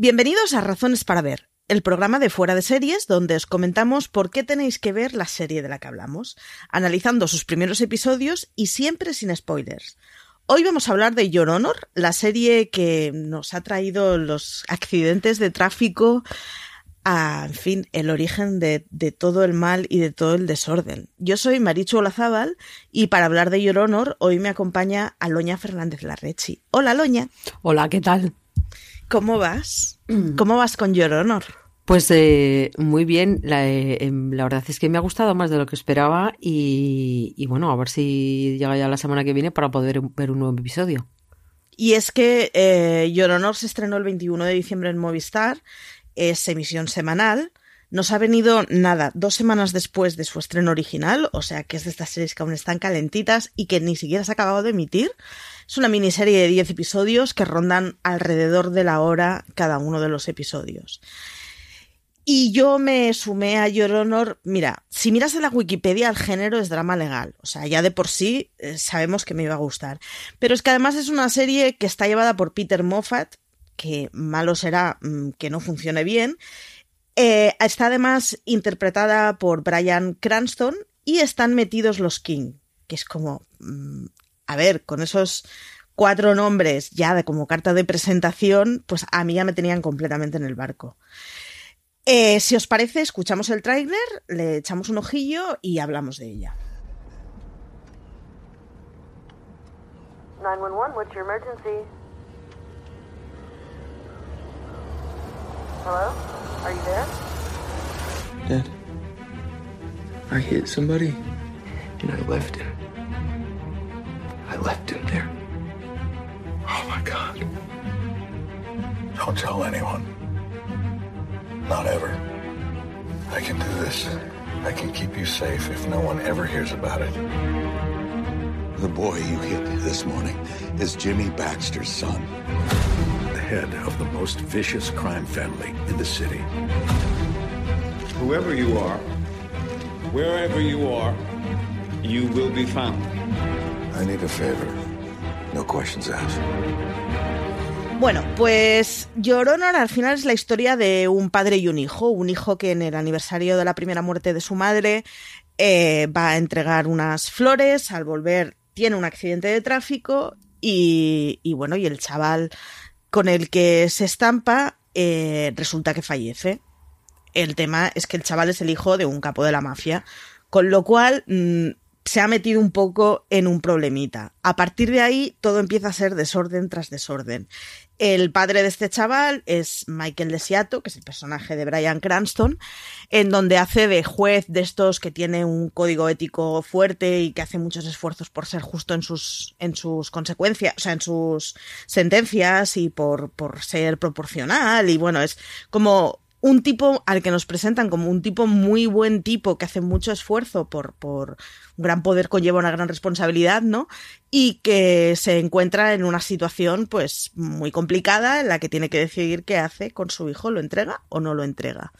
Bienvenidos a Razones para Ver, el programa de fuera de series donde os comentamos por qué tenéis que ver la serie de la que hablamos, analizando sus primeros episodios y siempre sin spoilers. Hoy vamos a hablar de Your Honor, la serie que nos ha traído los accidentes de tráfico a, en fin, el origen de, todo el mal y de todo el desorden. Yo soy Marichu Olazábal y para hablar de Your Honor hoy me acompaña Aloña Fernández Larrechi. Hola, Aloña. Hola, ¿qué tal? ¿Cómo vas? ¿Cómo vas con Your Honor? Pues eh, muy bien, la, eh, la, verdad es que me ha gustado más de lo que esperaba y, y, bueno, a ver si llega ya la semana que viene para poder ver un nuevo episodio. Y es que eh, Your Honor se estrenó el 21 de diciembre en Movistar, es emisión semanal, nos ha venido nada, dos semanas después de su estreno original, o sea que es de estas series que aún están calentitas y que ni siquiera se ha acabado de emitir. Es una miniserie de 10 episodios que rondan alrededor de la hora cada uno de los episodios. Y yo me sumé a Your Honor. Mira, si miras en la Wikipedia, el género es drama legal. O sea, ya de por sí eh, sabemos que me iba a gustar. Pero es que además es una serie que está llevada por Peter Moffat, que malo será mmm, que no funcione bien. Eh, está además interpretada por Brian Cranston y están metidos los King, que es como. Mmm, a ver, con esos cuatro nombres ya de como carta de presentación, pues a mí ya me tenían completamente en el barco. Eh, si os parece, escuchamos el tráiler, le echamos un ojillo y hablamos de ella. 911, what's your emergency? Hello? Are you there? Dad, I hit somebody. And I left him. I left him there. Oh my God. Don't tell anyone. Not ever. I can do this. I can keep you safe if no one ever hears about it. The boy you hit this morning is Jimmy Baxter's son. Head of the most vicious crime family in the city. Whoever you are, wherever you are, you will be found. I need a favor. No questions asked. Bueno, pues Your Honor al final es la historia de un padre y un hijo. Un hijo que en el aniversario de la primera muerte de su madre eh, va a entregar unas flores. Al volver tiene un accidente de tráfico y, y bueno, y el chaval con el que se estampa eh, resulta que fallece. El tema es que el chaval es el hijo de un capo de la mafia, con lo cual mmm, se ha metido un poco en un problemita. A partir de ahí todo empieza a ser desorden tras desorden. El padre de este chaval es Michael Desiato, que es el personaje de Brian Cranston, en donde hace de juez de estos que tiene un código ético fuerte y que hace muchos esfuerzos por ser justo en sus, en sus consecuencias, o sea, en sus sentencias y por, por ser proporcional. Y bueno, es como un tipo al que nos presentan como un tipo muy buen tipo que hace mucho esfuerzo por, por un gran poder conlleva una gran responsabilidad, ¿no? Y que se encuentra en una situación pues muy complicada en la que tiene que decidir qué hace con su hijo, lo entrega o no lo entrega.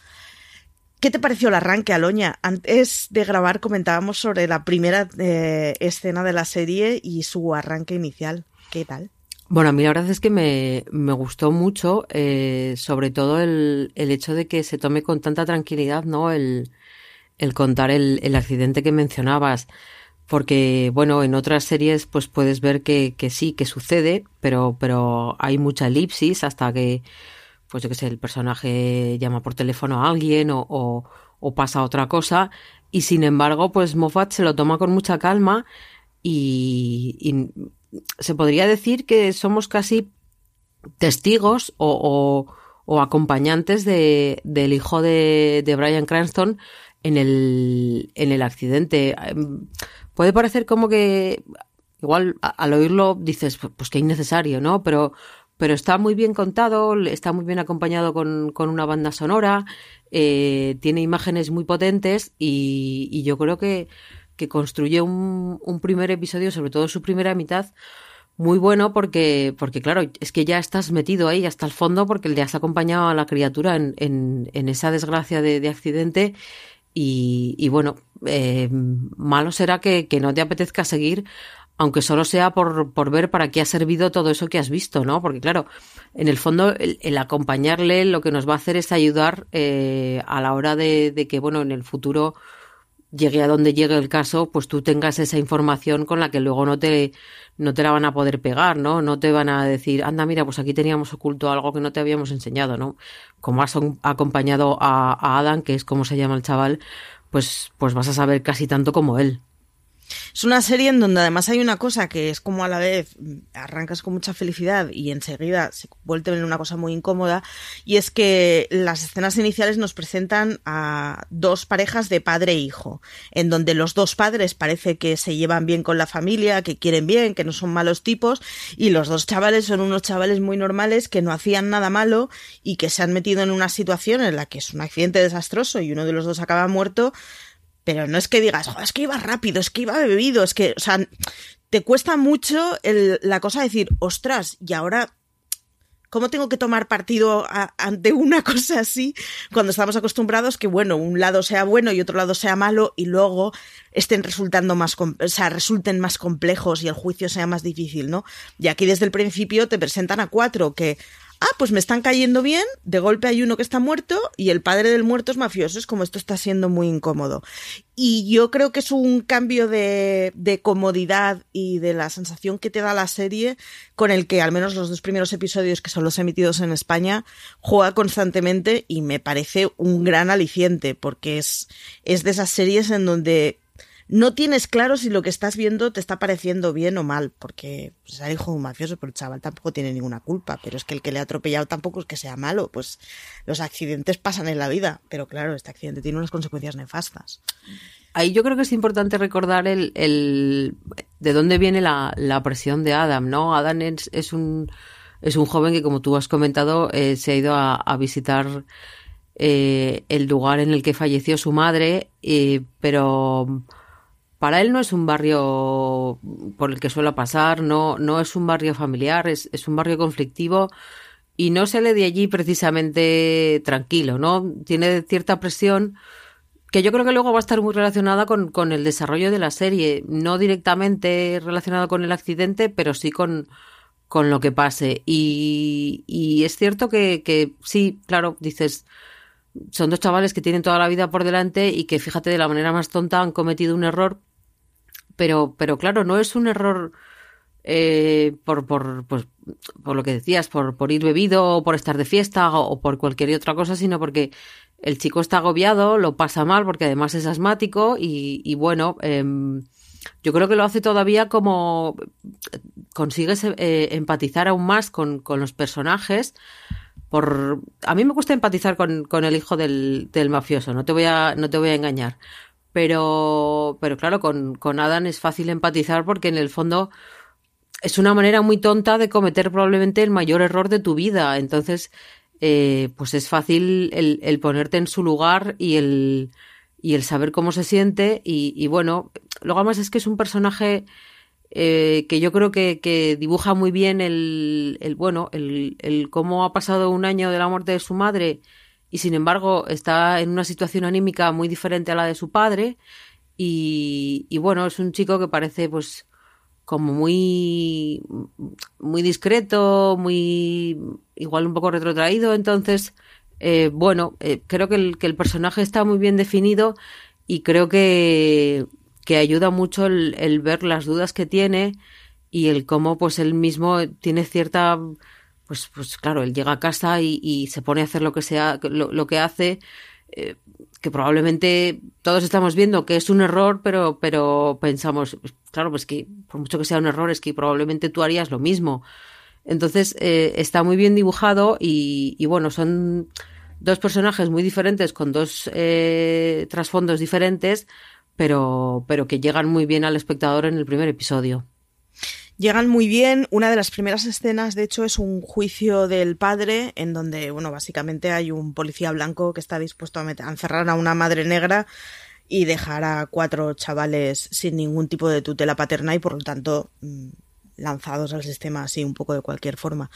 ¿Qué te pareció el arranque, Aloña? Antes de grabar comentábamos sobre la primera eh, escena de la serie y su arranque inicial. ¿Qué tal? Bueno, a mí la verdad es que me, me gustó mucho, eh, sobre todo el, el, hecho de que se tome con tanta tranquilidad, ¿no? El, el contar el, el, accidente que mencionabas. Porque, bueno, en otras series, pues puedes ver que, que sí, que sucede, pero, pero hay mucha elipsis hasta que, pues yo qué sé, el personaje llama por teléfono a alguien o, o, pasa otra cosa. Y sin embargo, pues Moffat se lo toma con mucha calma y se podría decir que somos casi testigos o, o, acompañantes de, del hijo de, de, Brian Cranston en el, en el accidente. Puede parecer como que, igual al oírlo dices, pues que innecesario, ¿no? Pero, pero está muy bien contado, está muy bien acompañado con, una banda sonora, eh, tiene imágenes muy potentes y yo creo que, que construye un, un, primer episodio, sobre todo su primera mitad, muy bueno porque, porque claro, es que ya estás metido ahí hasta el fondo porque le has acompañado a la criatura en, en, en esa desgracia de, de accidente y, bueno, eh, malo será que, que, no te apetezca seguir aunque solo sea por, por ver para qué ha servido todo eso que has visto, ¿no? Porque claro, en el fondo el, el acompañarle lo que nos va a hacer es ayudar eh, a la hora de, de, que, bueno, en el futuro llegue a donde llegue el caso, pues tú tengas esa información con la que luego no te, no te la van a poder pegar, ¿no? No te van a decir, anda, mira, pues aquí teníamos oculto algo que no te habíamos enseñado, ¿no? Como has acompañado a, a Adam, que es como se llama el chaval, pues, pues vas a saber casi tanto como él. Es una serie en donde además hay una cosa que es como a la vez arrancas con mucha felicidad y enseguida se vuelve en una cosa muy incómoda y es que las escenas iniciales nos presentan a dos parejas de padre e hijo, en donde los dos padres parece que se llevan bien con la familia, que quieren bien, que no son malos tipos y los dos chavales son unos chavales muy normales que no hacían nada malo y que se han metido en una situación en la que es un accidente desastroso y uno de los dos acaba muerto pero no es que digas, es que iba rápido, es que iba bebido, es que, o sea, te cuesta mucho la cosa de decir, ostras, y ahora, ¿cómo tengo que tomar partido ante una cosa así cuando estamos acostumbrados que, bueno, un lado sea bueno y otro lado sea malo y luego estén resultando más, o sea, resulten más complejos y el juicio sea más difícil, ¿no? Y aquí desde el principio te presentan a cuatro que ah, pues me están cayendo bien, de golpe hay uno que está muerto y el padre del muerto es mafioso, es como esto está siendo muy incómodo. Y yo creo que es un cambio de, de comodidad y de la sensación que te da la serie con el que al menos los dos primeros episodios que son los emitidos en España juega constantemente y me parece un gran aliciente porque es, es de esas series en donde no tienes claro si lo que estás viendo te está pareciendo bien o mal, porque pues, es el hijo de un mafioso, pero el chaval tampoco tiene ninguna culpa, pero es que el que le ha atropellado tampoco es que sea malo, pues los accidentes pasan en la vida, pero claro, este accidente tiene unas consecuencias nefastas. Ahí yo creo que es importante recordar el, de dónde viene la, la, presión de Adam, ¿no? Adam es, es, un es un joven que, como tú has comentado, eh, se ha ido a, a visitar eh, el lugar en el que falleció su madre, eh, pero para él no es un barrio por el que suele pasar, no, no es un barrio familiar, es, es un barrio conflictivo y no sale de allí precisamente tranquilo, ¿no? Tiene cierta presión que yo creo que luego va a estar muy relacionada con, con el desarrollo de la serie, no directamente relacionado con el accidente, pero sí con, con lo que pase. Y, y es cierto que, que sí, claro, dices, son dos chavales que tienen toda la vida por delante y que fíjate de la manera más tonta han cometido un error pero, pero claro, no es un error eh, por, por, pues, por lo que decías, por, por ir bebido o por estar de fiesta o, por cualquier otra cosa, sino porque el chico está agobiado, lo pasa mal porque además es asmático y, y bueno, eh, yo creo que lo hace todavía como consigues eh, empatizar aún más con, con, los personajes. Por, a mí me gusta empatizar con, con el hijo del, del mafioso, no te voy a, no te voy a engañar pero, pero claro, con, con Adam es fácil empatizar porque en el fondo es una manera muy tonta de cometer probablemente el mayor error de tu vida. Entonces, eh, pues es fácil el, el, ponerte en su lugar y el, y el saber cómo se siente. Y, y bueno, luego además es que es un personaje eh, que yo creo que, que dibuja muy bien el, el bueno, el, el cómo ha pasado un año de la muerte de su madre y sin embargo está en una situación anímica muy diferente a la de su padre y, y bueno, es un chico que parece pues como muy muy discreto, muy igual un poco retrotraído, entonces eh, bueno, eh, creo que el, que el personaje está muy bien definido y creo que, que ayuda mucho el, el ver las dudas que tiene y el cómo pues él mismo tiene cierta pues, pues claro, él llega a casa y, y se pone a hacer lo que sea, lo, que hace, eh, que probablemente todos estamos viendo que es un error, pero, pero pensamos, claro, pues que por mucho que sea un error, es que probablemente tú harías lo mismo. Entonces, eh, está muy bien dibujado y, y, bueno, son dos personajes muy diferentes con dos eh, trasfondos diferentes, pero, pero que llegan muy bien al espectador en el primer episodio. Llegan muy bien. Una de las primeras escenas, de hecho, es un juicio del padre, en donde, bueno, básicamente hay un policía blanco que está dispuesto a, meter, a encerrar a una madre negra y dejar a cuatro chavales sin ningún tipo de tutela paterna y, por lo tanto, mm, lanzados al sistema así un poco de cualquier forma.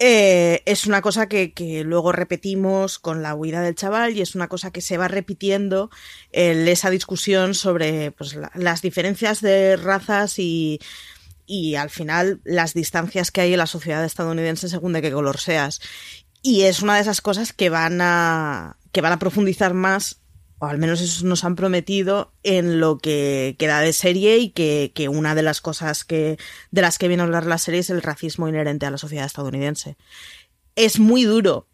eh, es una cosa que, luego repetimos con la huida del chaval y es una cosa que se va repitiendo en esa discusión sobre pues, la, las diferencias de razas y, y al final las distancias que hay en la sociedad estadounidense según de qué color seas. Y es una de esas cosas que van a, que van a profundizar más o al menos eso nos han prometido en lo que queda de serie y que, que, una de las cosas que de las que viene a hablar la serie es el racismo inherente a la sociedad estadounidense. Es muy duro,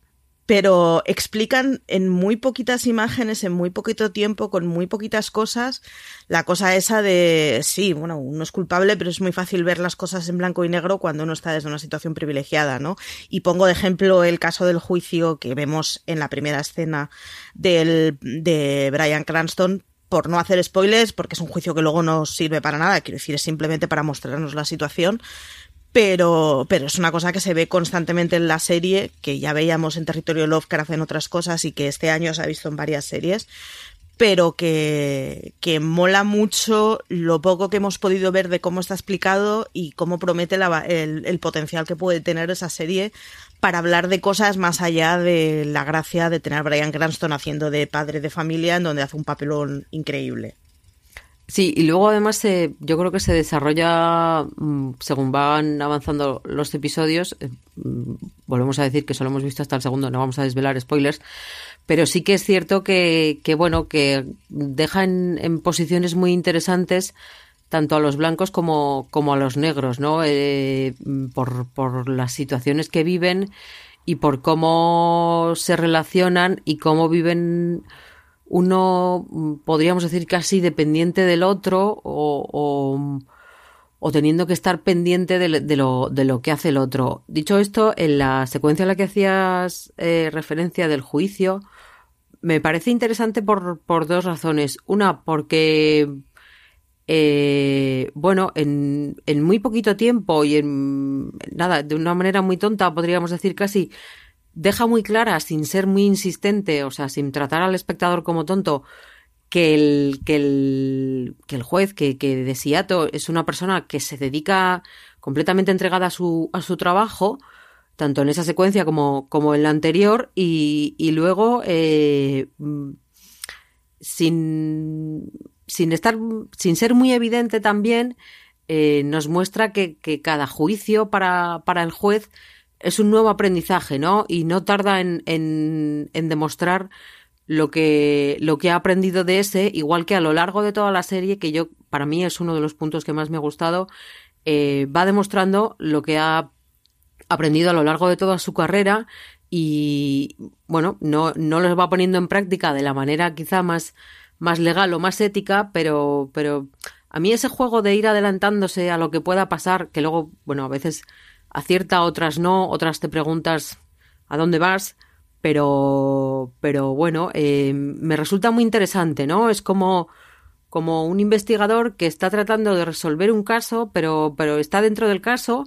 pero explican en muy poquitas imágenes, en muy poquito tiempo, con muy poquitas cosas, la cosa esa de, sí, bueno, uno es culpable, pero es muy fácil ver las cosas en blanco y negro cuando uno está desde una situación privilegiada, ¿no? Y pongo de ejemplo el caso del juicio que vemos en la primera escena del, de Brian Cranston, por no hacer spoilers, porque es un juicio que luego no sirve para nada, quiero decir, es simplemente para mostrarnos la situación, pero, pero es una cosa que se ve constantemente en la serie, que ya veíamos en Territorio Lovecraft en otras cosas y que este año se ha visto en varias series, pero que, que mola mucho lo poco que hemos podido ver de cómo está explicado y cómo promete la, el, el potencial que puede tener esa serie para hablar de cosas más allá de la gracia de tener a Brian Cranston haciendo de padre de familia, en donde hace un papelón increíble. Sí, y luego además eh, yo creo que se desarrolla mm, según van avanzando los episodios. Eh, mm, volvemos a decir que solo hemos visto hasta el segundo, no vamos a desvelar spoilers, pero sí que es cierto que, que bueno, que deja en, posiciones muy interesantes tanto a los blancos como, como a los negros, ¿no? Eh, por, por las situaciones que viven y por cómo se relacionan y cómo viven uno, mm, podríamos decir, casi dependiente del otro o, o, teniendo que estar pendiente de, de, lo, de, lo, que hace el otro. Dicho esto, en la secuencia a la que hacías eh, referencia del juicio, me parece interesante por, por dos razones. Una, porque, eh, bueno, en, en muy poquito tiempo y en nada, de una manera muy tonta, podríamos decir casi, deja muy clara, sin ser muy insistente, o sea, sin tratar al espectador como tonto, que el, que el, juez, que, que es una persona que se dedica completamente entregada a su, a su trabajo, tanto en esa secuencia como, como en la anterior, y, y luego, eh, sin, sin estar, sin ser muy evidente también, eh, nos muestra que, que cada juicio para, para el juez es un nuevo aprendizaje, ¿no? Y no tarda en, en, en, demostrar lo que, lo que ha aprendido de ese, igual que a lo largo de toda la serie, que yo, para mí es uno de los puntos que más me ha gustado, eh, va demostrando lo que ha aprendido a lo largo de toda su carrera y, bueno, no, no los va poniendo en práctica de la manera quizá más, más legal o más ética, pero, pero a mí ese juego de ir adelantándose a lo que pueda pasar, que luego, bueno, a veces acierta, otras no, otras te preguntas a dónde vas, pero, pero bueno, eh, me resulta muy interesante, ¿no? Es como, como un investigador que está tratando de resolver un caso, pero, pero está dentro del caso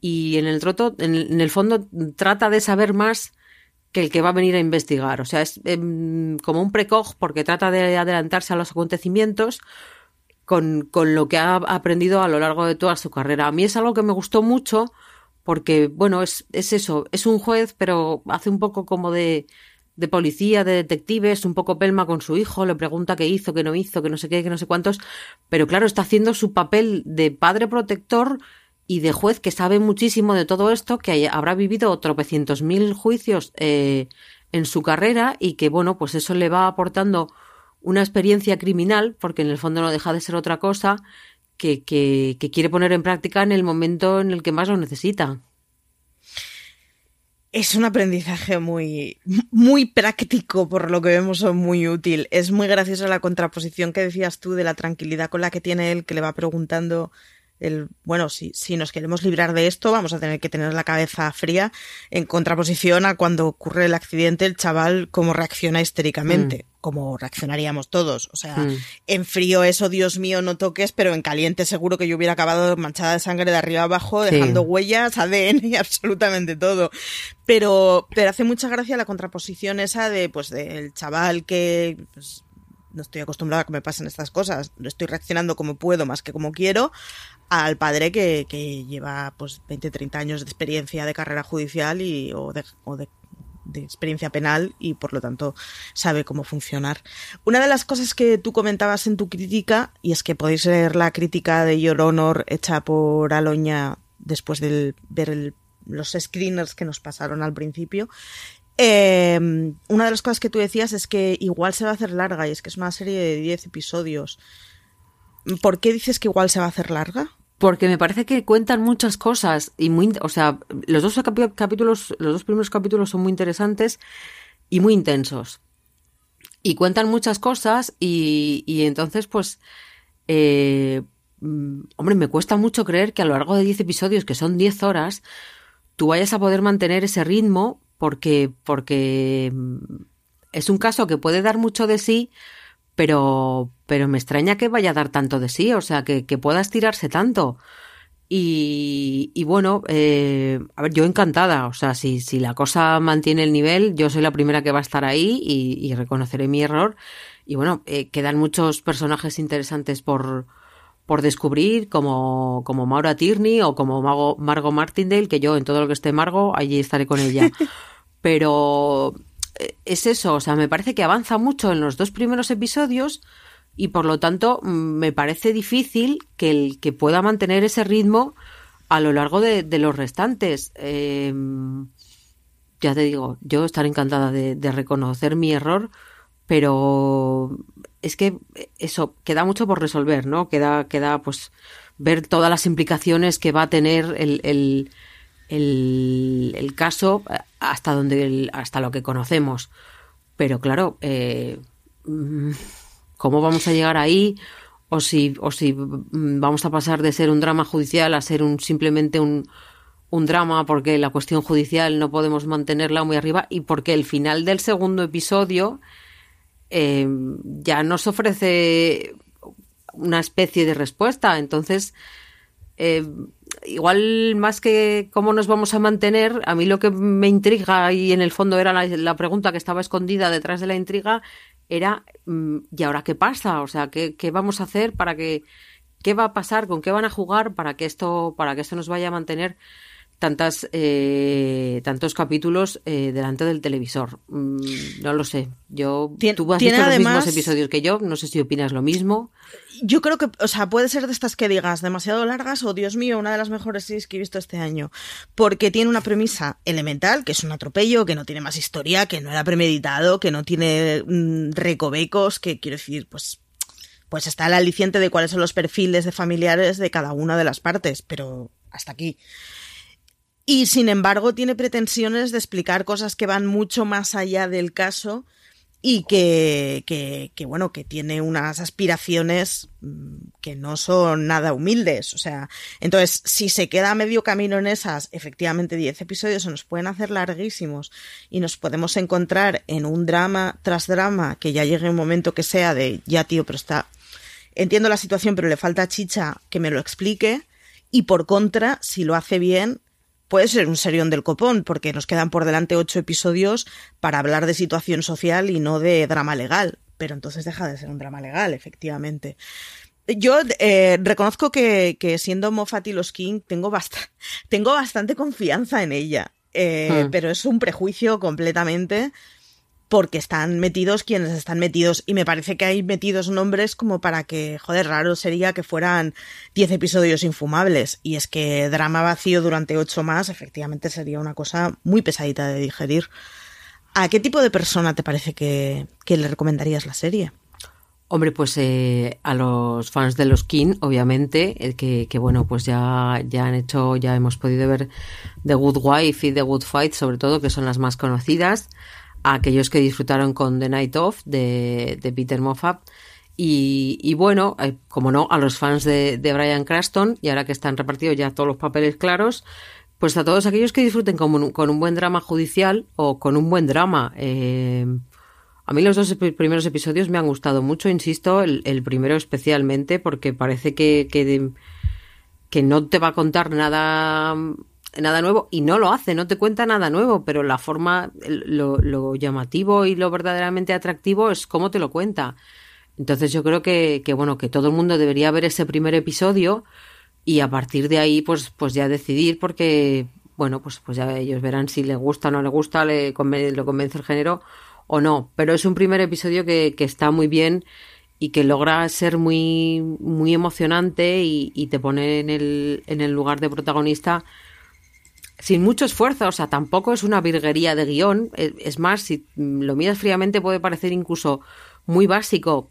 y en el, troto, en, el fondo trata de saber más que el que va a venir a investigar. O sea, es eh, como un precog porque trata de adelantarse a los acontecimientos con, con lo que ha aprendido a lo largo de toda su carrera. A mí es algo que me gustó mucho porque, bueno, es, es eso, es un juez, pero hace un poco como de, de policía, de detective, es un poco pelma con su hijo, le pregunta qué hizo, qué no hizo, que no sé qué, que no sé cuántos, pero claro, está haciendo su papel de padre protector y de juez que sabe muchísimo de todo esto, que habrá vivido tropecientos mil juicios eh, en su carrera y que, bueno, pues eso le va aportando una experiencia criminal, porque en el fondo no deja de ser otra cosa, que, quiere poner en práctica en el momento en el que más lo necesita. Es un aprendizaje muy, muy práctico, por lo que vemos, muy útil. Es muy graciosa la contraposición que decías tú de la tranquilidad con la que tiene él, que le va preguntando el, bueno, si, si nos queremos librar de esto, vamos a tener que tener la cabeza fría en contraposición a cuando ocurre el accidente, el chaval cómo reacciona histéricamente, mm. como reaccionaríamos todos. O sea, mm. en frío eso, Dios mío, no toques, pero en caliente seguro que yo hubiera acabado manchada de sangre de arriba abajo, dejando sí. huellas, ADN y absolutamente todo. Pero, pero hace mucha gracia la contraposición esa de, pues, del chaval que, pues, no estoy acostumbrada a que me pasen estas cosas, estoy reaccionando como puedo más que como quiero, al padre que, que lleva pues 20, 30 años de experiencia de carrera judicial y, o, de, o de, experiencia penal y por lo tanto sabe cómo funcionar. Una de las cosas que tú comentabas en tu crítica, y es que podéis leer la crítica de Your Honor hecha por Aloña después de ver el, los screeners que nos pasaron al principio, eh, una de las cosas que tú decías es que igual se va a hacer larga y es que es una serie de 10 episodios. ¿Por qué dices que igual se va a hacer larga? Porque me parece que cuentan muchas cosas y muy, o sea, los dos capítulos, los dos primeros capítulos son muy interesantes y muy intensos. Y cuentan muchas cosas y, y entonces, pues, eh, hombre, me cuesta mucho creer que a lo largo de 10 episodios, que son 10 horas, tú vayas a poder mantener ese ritmo porque, porque es un caso que puede dar mucho de sí, pero, pero me extraña que vaya a dar tanto de sí, o sea, que, que pueda estirarse tanto. Y, y bueno, eh, a ver, yo encantada, o sea, si, si la cosa mantiene el nivel, yo soy la primera que va a estar ahí y, y reconoceré mi error. Y bueno, eh, quedan muchos personajes interesantes por, por descubrir, como, como Maura Tierney o como Mago, Margot Martindale, que yo en todo lo que esté Margot, allí estaré con ella. Pero eh, es eso, o sea, me parece que avanza mucho en los dos primeros episodios y por lo tanto mm, me parece difícil que el que pueda mantener ese ritmo a lo largo de, de los restantes. Eh, ya te digo, yo estaré encantada de, de, reconocer mi error, pero es que eso queda mucho por resolver, ¿no? Queda, queda pues ver todas las implicaciones que va a tener el, el, el, caso hasta donde hasta lo que conocemos. Pero claro, eh, ¿cómo vamos a llegar ahí? O si, o si vamos a pasar de ser un drama judicial a ser un simplemente un, un drama porque la cuestión judicial no podemos mantenerla muy arriba y porque el final del segundo episodio eh, ya nos ofrece una especie de respuesta. Entonces, eh, igual más que cómo nos vamos a mantener, a mí lo que me intriga y en el fondo era la, la pregunta que estaba escondida detrás de la intriga era mm, ¿y ahora qué pasa? O sea, ¿qué, qué vamos a hacer para que qué va a pasar, con qué van a jugar para que esto para que esto nos vaya a mantener tantas eh, tantos capítulos eh, delante del televisor. Mm, no lo sé. Yo Tien, tú has visto los mismos episodios que yo. No sé si opinas lo mismo. Yo creo que, o sea, puede ser de estas que digas demasiado largas o Dios mío, una de las mejores series que he visto este año, porque tiene una premisa elemental, que es un atropello, que no tiene más historia, que no era premeditado, que no tiene mm, recovecos, que quiero decir, pues pues está el aliciente de cuáles son los perfiles de familiares de cada una de las partes, pero hasta aquí. Y sin embargo tiene pretensiones de explicar cosas que van mucho más allá del caso y que, que, bueno, que tiene unas aspiraciones mm, que no son nada humildes. O sea, entonces, si se queda medio camino en esas, efectivamente 10 episodios se nos pueden hacer larguísimos y nos podemos encontrar en un drama tras drama que ya llegue un momento que sea de, ya tío, pero está, entiendo la situación, pero le falta chicha que me lo explique. Y por contra, si lo hace bien, puede ser un serión del copón, porque nos quedan por delante ocho episodios para hablar de situación social y no de drama legal. Pero entonces deja de ser un drama legal, efectivamente. Yo eh, reconozco que, que, siendo Moffat y los King tengo, bast tengo bastante confianza en ella, eh, hmm. pero es un prejuicio completamente porque están metidos quienes están metidos y me parece que hay metidos nombres como para que, joder, raro sería que fueran 10 episodios infumables y es que drama vacío durante 8 más efectivamente sería una cosa muy pesadita de digerir. ¿A qué tipo de persona te parece que, que le recomendarías la serie? Hombre, pues eh, a los fans de los King, obviamente, el que, que, bueno, pues ya, ya han hecho, ya hemos podido ver The Good Wife y The Good Fight, sobre todo, que son las más conocidas a aquellos que disfrutaron con The Night Of de, Peter Moffat. Y, bueno, eh, como no, a los fans de, Brian Cranston, y ahora que están repartidos ya todos los papeles claros, pues a todos aquellos que disfruten con un, con un buen drama judicial o con un buen drama. Eh, a mí los dos primeros episodios me han gustado mucho, insisto, el, el primero especialmente, porque parece que, que, que no te va a contar nada nada nuevo y no lo hace, no te cuenta nada nuevo, pero la forma, lo, lo llamativo y lo verdaderamente atractivo es cómo te lo cuenta. Entonces yo creo que, que, bueno, que todo el mundo debería ver ese primer episodio y a partir de ahí, pues, pues ya decidir, porque, bueno, pues, pues ya ellos verán si les gusta o no les gusta, le lo convence el género o no. Pero es un primer episodio que, que está muy bien y que logra ser muy, muy emocionante y, y, te pone en el, en el lugar de protagonista sin mucho esfuerzo, o sea, tampoco es una virguería de guion, es más, si lo miras fríamente puede parecer incluso muy básico,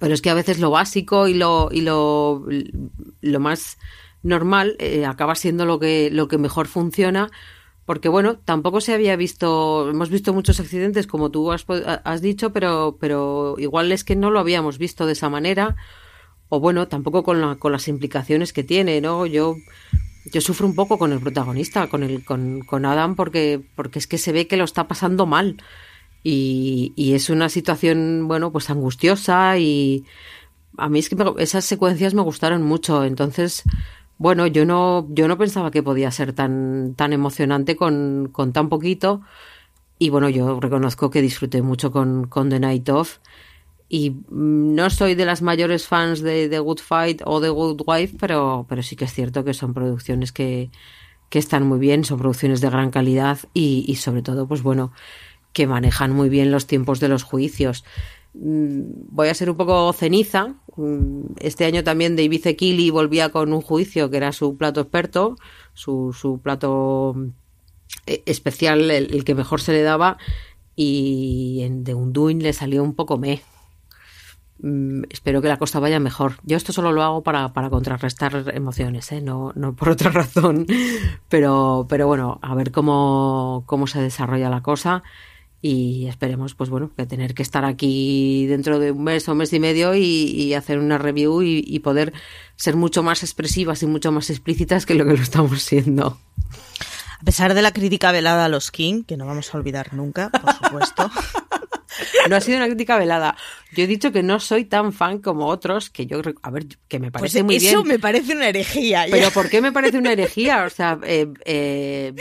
pero es que a veces lo básico y lo, y lo, lo más normal eh, acaba siendo lo que, lo que mejor funciona, porque bueno, tampoco se había visto, hemos visto muchos accidentes como tú has, has dicho, pero, pero igual es que no lo habíamos visto de esa manera, o bueno, tampoco con, la, con las implicaciones que tiene, ¿no? Yo yo sufro un poco con el protagonista, con el, con, con Adam, porque, porque es que se ve que lo está pasando mal. Y, y es una situación, bueno, pues angustiosa y a mí es que esas secuencias me gustaron mucho. Entonces, bueno, yo no, yo no pensaba que podía ser tan, tan emocionante con, con tan poquito. Y bueno, yo reconozco que disfruté mucho con, con The Night Of. Y no soy de las mayores fans de The Good Fight o The Good Wife, pero, pero sí que es cierto que son producciones que, que están muy bien, son producciones de gran calidad y, y, sobre todo, pues bueno, que manejan muy bien los tiempos de los juicios. Voy a ser un poco ceniza. Este año también David Zekili volvía con un juicio que era su plato experto, su, su plato eh, especial, el, que mejor se le daba, y en The le salió un poco me Mm, espero que la cosa vaya mejor. Yo esto solo lo hago para, para contrarrestar emociones, ¿eh? no, no por otra razón. Pero, pero bueno, a ver cómo, cómo se desarrolla la cosa y esperemos, pues bueno, que tener que estar aquí dentro de un mes o mes y medio y, hacer una review y, poder ser mucho más expresivas y mucho más explícitas que lo que lo estamos siendo. A pesar de la crítica velada a los King, que no vamos a olvidar nunca, por supuesto. No ha sido una crítica velada. Yo he dicho que no soy tan fan como otros, que yo, a ver, que me parece pues muy eso bien. Eso me parece una herejía. Pero ¿por qué me parece una herejía? O sea, eh, eh,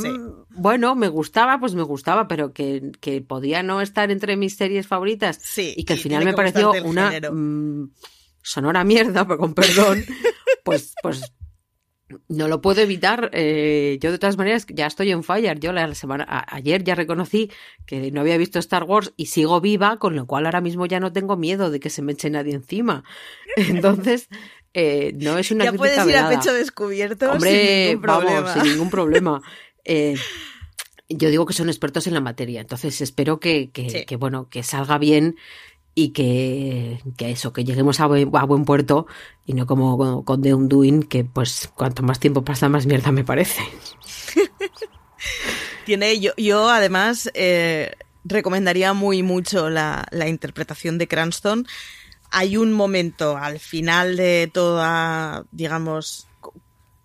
sí. bueno, me gustaba, pues me gustaba, pero que, que, podía no estar entre mis series favoritas. Sí. Y que al final me pareció una mmm, sonora mierda, con perdón. pues, pues no lo puedo evitar. Eh, yo de todas maneras ya estoy en fire. Yo la semana a, ayer ya reconocí que no había visto Star Wars y sigo viva, con lo cual ahora mismo ya no tengo miedo de que se me eche nadie encima. Entonces eh, no es una ya puedes ir velada. a pecho descubierto Hombre, sin ningún problema. Vamos, sin ningún problema. Eh, yo digo que son expertos en la materia, entonces espero que, que, sí. que bueno que salga bien y que, que, eso, que lleguemos a buen, puerto y no como, como con The Undoing, que pues cuanto más tiempo pasa, más mierda me parece. Tiene, yo, yo además eh, recomendaría muy mucho la, la interpretación de Cranston. Hay un momento al final de toda, digamos,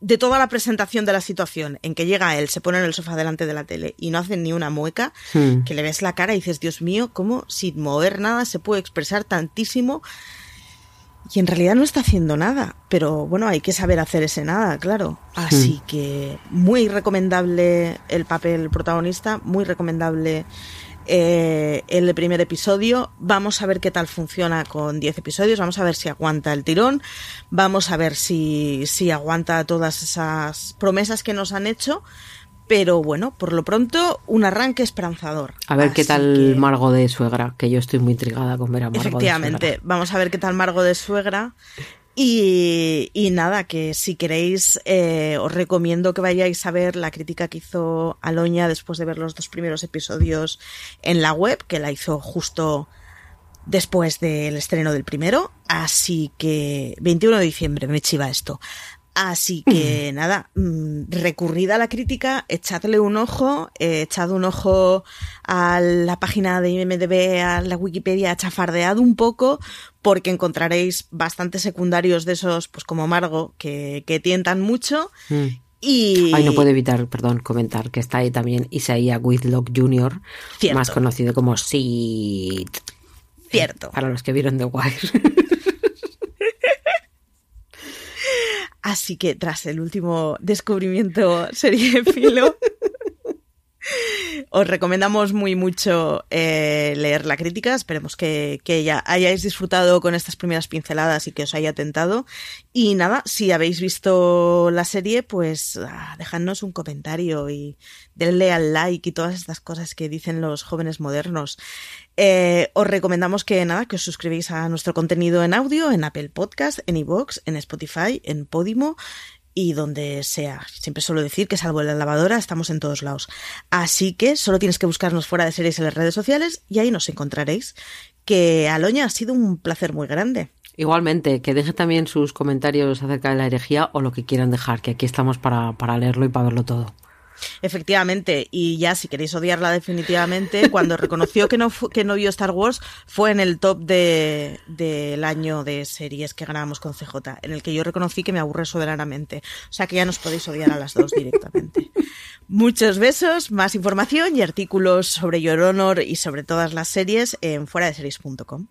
de toda la presentación de la situación en que llega él, se pone en el sofá delante de la tele y no hace ni una mueca, Hmm. que le ves la cara y dices, Dios mío, ¿cómo sin mover nada se puede expresar tantísimo? Y en realidad no está haciendo nada, pero bueno, hay que saber hacer ese nada, claro. Así Hmm. que muy recomendable el papel protagonista, muy recomendable eh, el primer episodio. Vamos a ver qué tal funciona con 10 episodios. Vamos a ver si aguanta el tirón. Vamos a ver si, si aguanta todas esas promesas que nos han hecho. Pero bueno, por lo pronto, un arranque esperanzador. A ver Así qué tal que... Margo de suegra, que yo estoy muy intrigada con ver a Margo Efectivamente, de suegra. vamos a ver qué tal Margo de suegra. Y, nada, que si queréis, eh, os recomiendo que vayáis a ver la crítica que hizo Aloña después de ver los dos primeros episodios en la web, que la hizo justo después del estreno del primero. Así que 21 de diciembre me chiva esto. Así que nada, mmm, recurrida a la crítica, echadle un ojo, eh, echad un ojo a la página de IMDB, a la Wikipedia, chafardead un poco, porque encontraréis bastantes secundarios de esos, pues como Margo, que, que tientan mucho. Mm. Y... Ay, no puedo evitar, perdón, comentar que está ahí también Isaiah Whitlock Jr., Cierto. más conocido como Sid. Cierto. Para los que vieron The Wire. Así que tras el último descubrimiento serie filo, Os recomendamos muy mucho eh, leer la crítica. Esperemos que, ya hayáis disfrutado con estas primeras pinceladas y que os haya tentado. Y nada, si habéis visto la serie, pues ah, dejadnos un comentario y denle al like y todas estas cosas que dicen los jóvenes modernos. Eh, os recomendamos que nada, que os suscribáis a nuestro contenido en audio, en Apple Podcast, en iVoox, en Spotify, en Podimo y donde sea. Siempre suelo decir que salvo en la lavadora estamos en todos lados. Así que solo tienes que buscarnos fuera de series en las redes sociales y ahí nos encontraréis. Que Aloña ha sido un placer muy grande. Igualmente, que deje también sus comentarios acerca de la herejía o lo que quieran dejar, que aquí estamos para, para leerlo y para verlo todo. Efectivamente, y ya si queréis odiarla definitivamente, cuando reconoció que no, que no vio Star Wars fue en el top de- del año de series que ganábamos con CJ, en el que yo reconocí que me aburre soberanamente. O sea que ya nos podéis odiar a las dos directamente. Muchos besos, más información y artículos sobre Your Honor y sobre todas las series en fuera de series.com.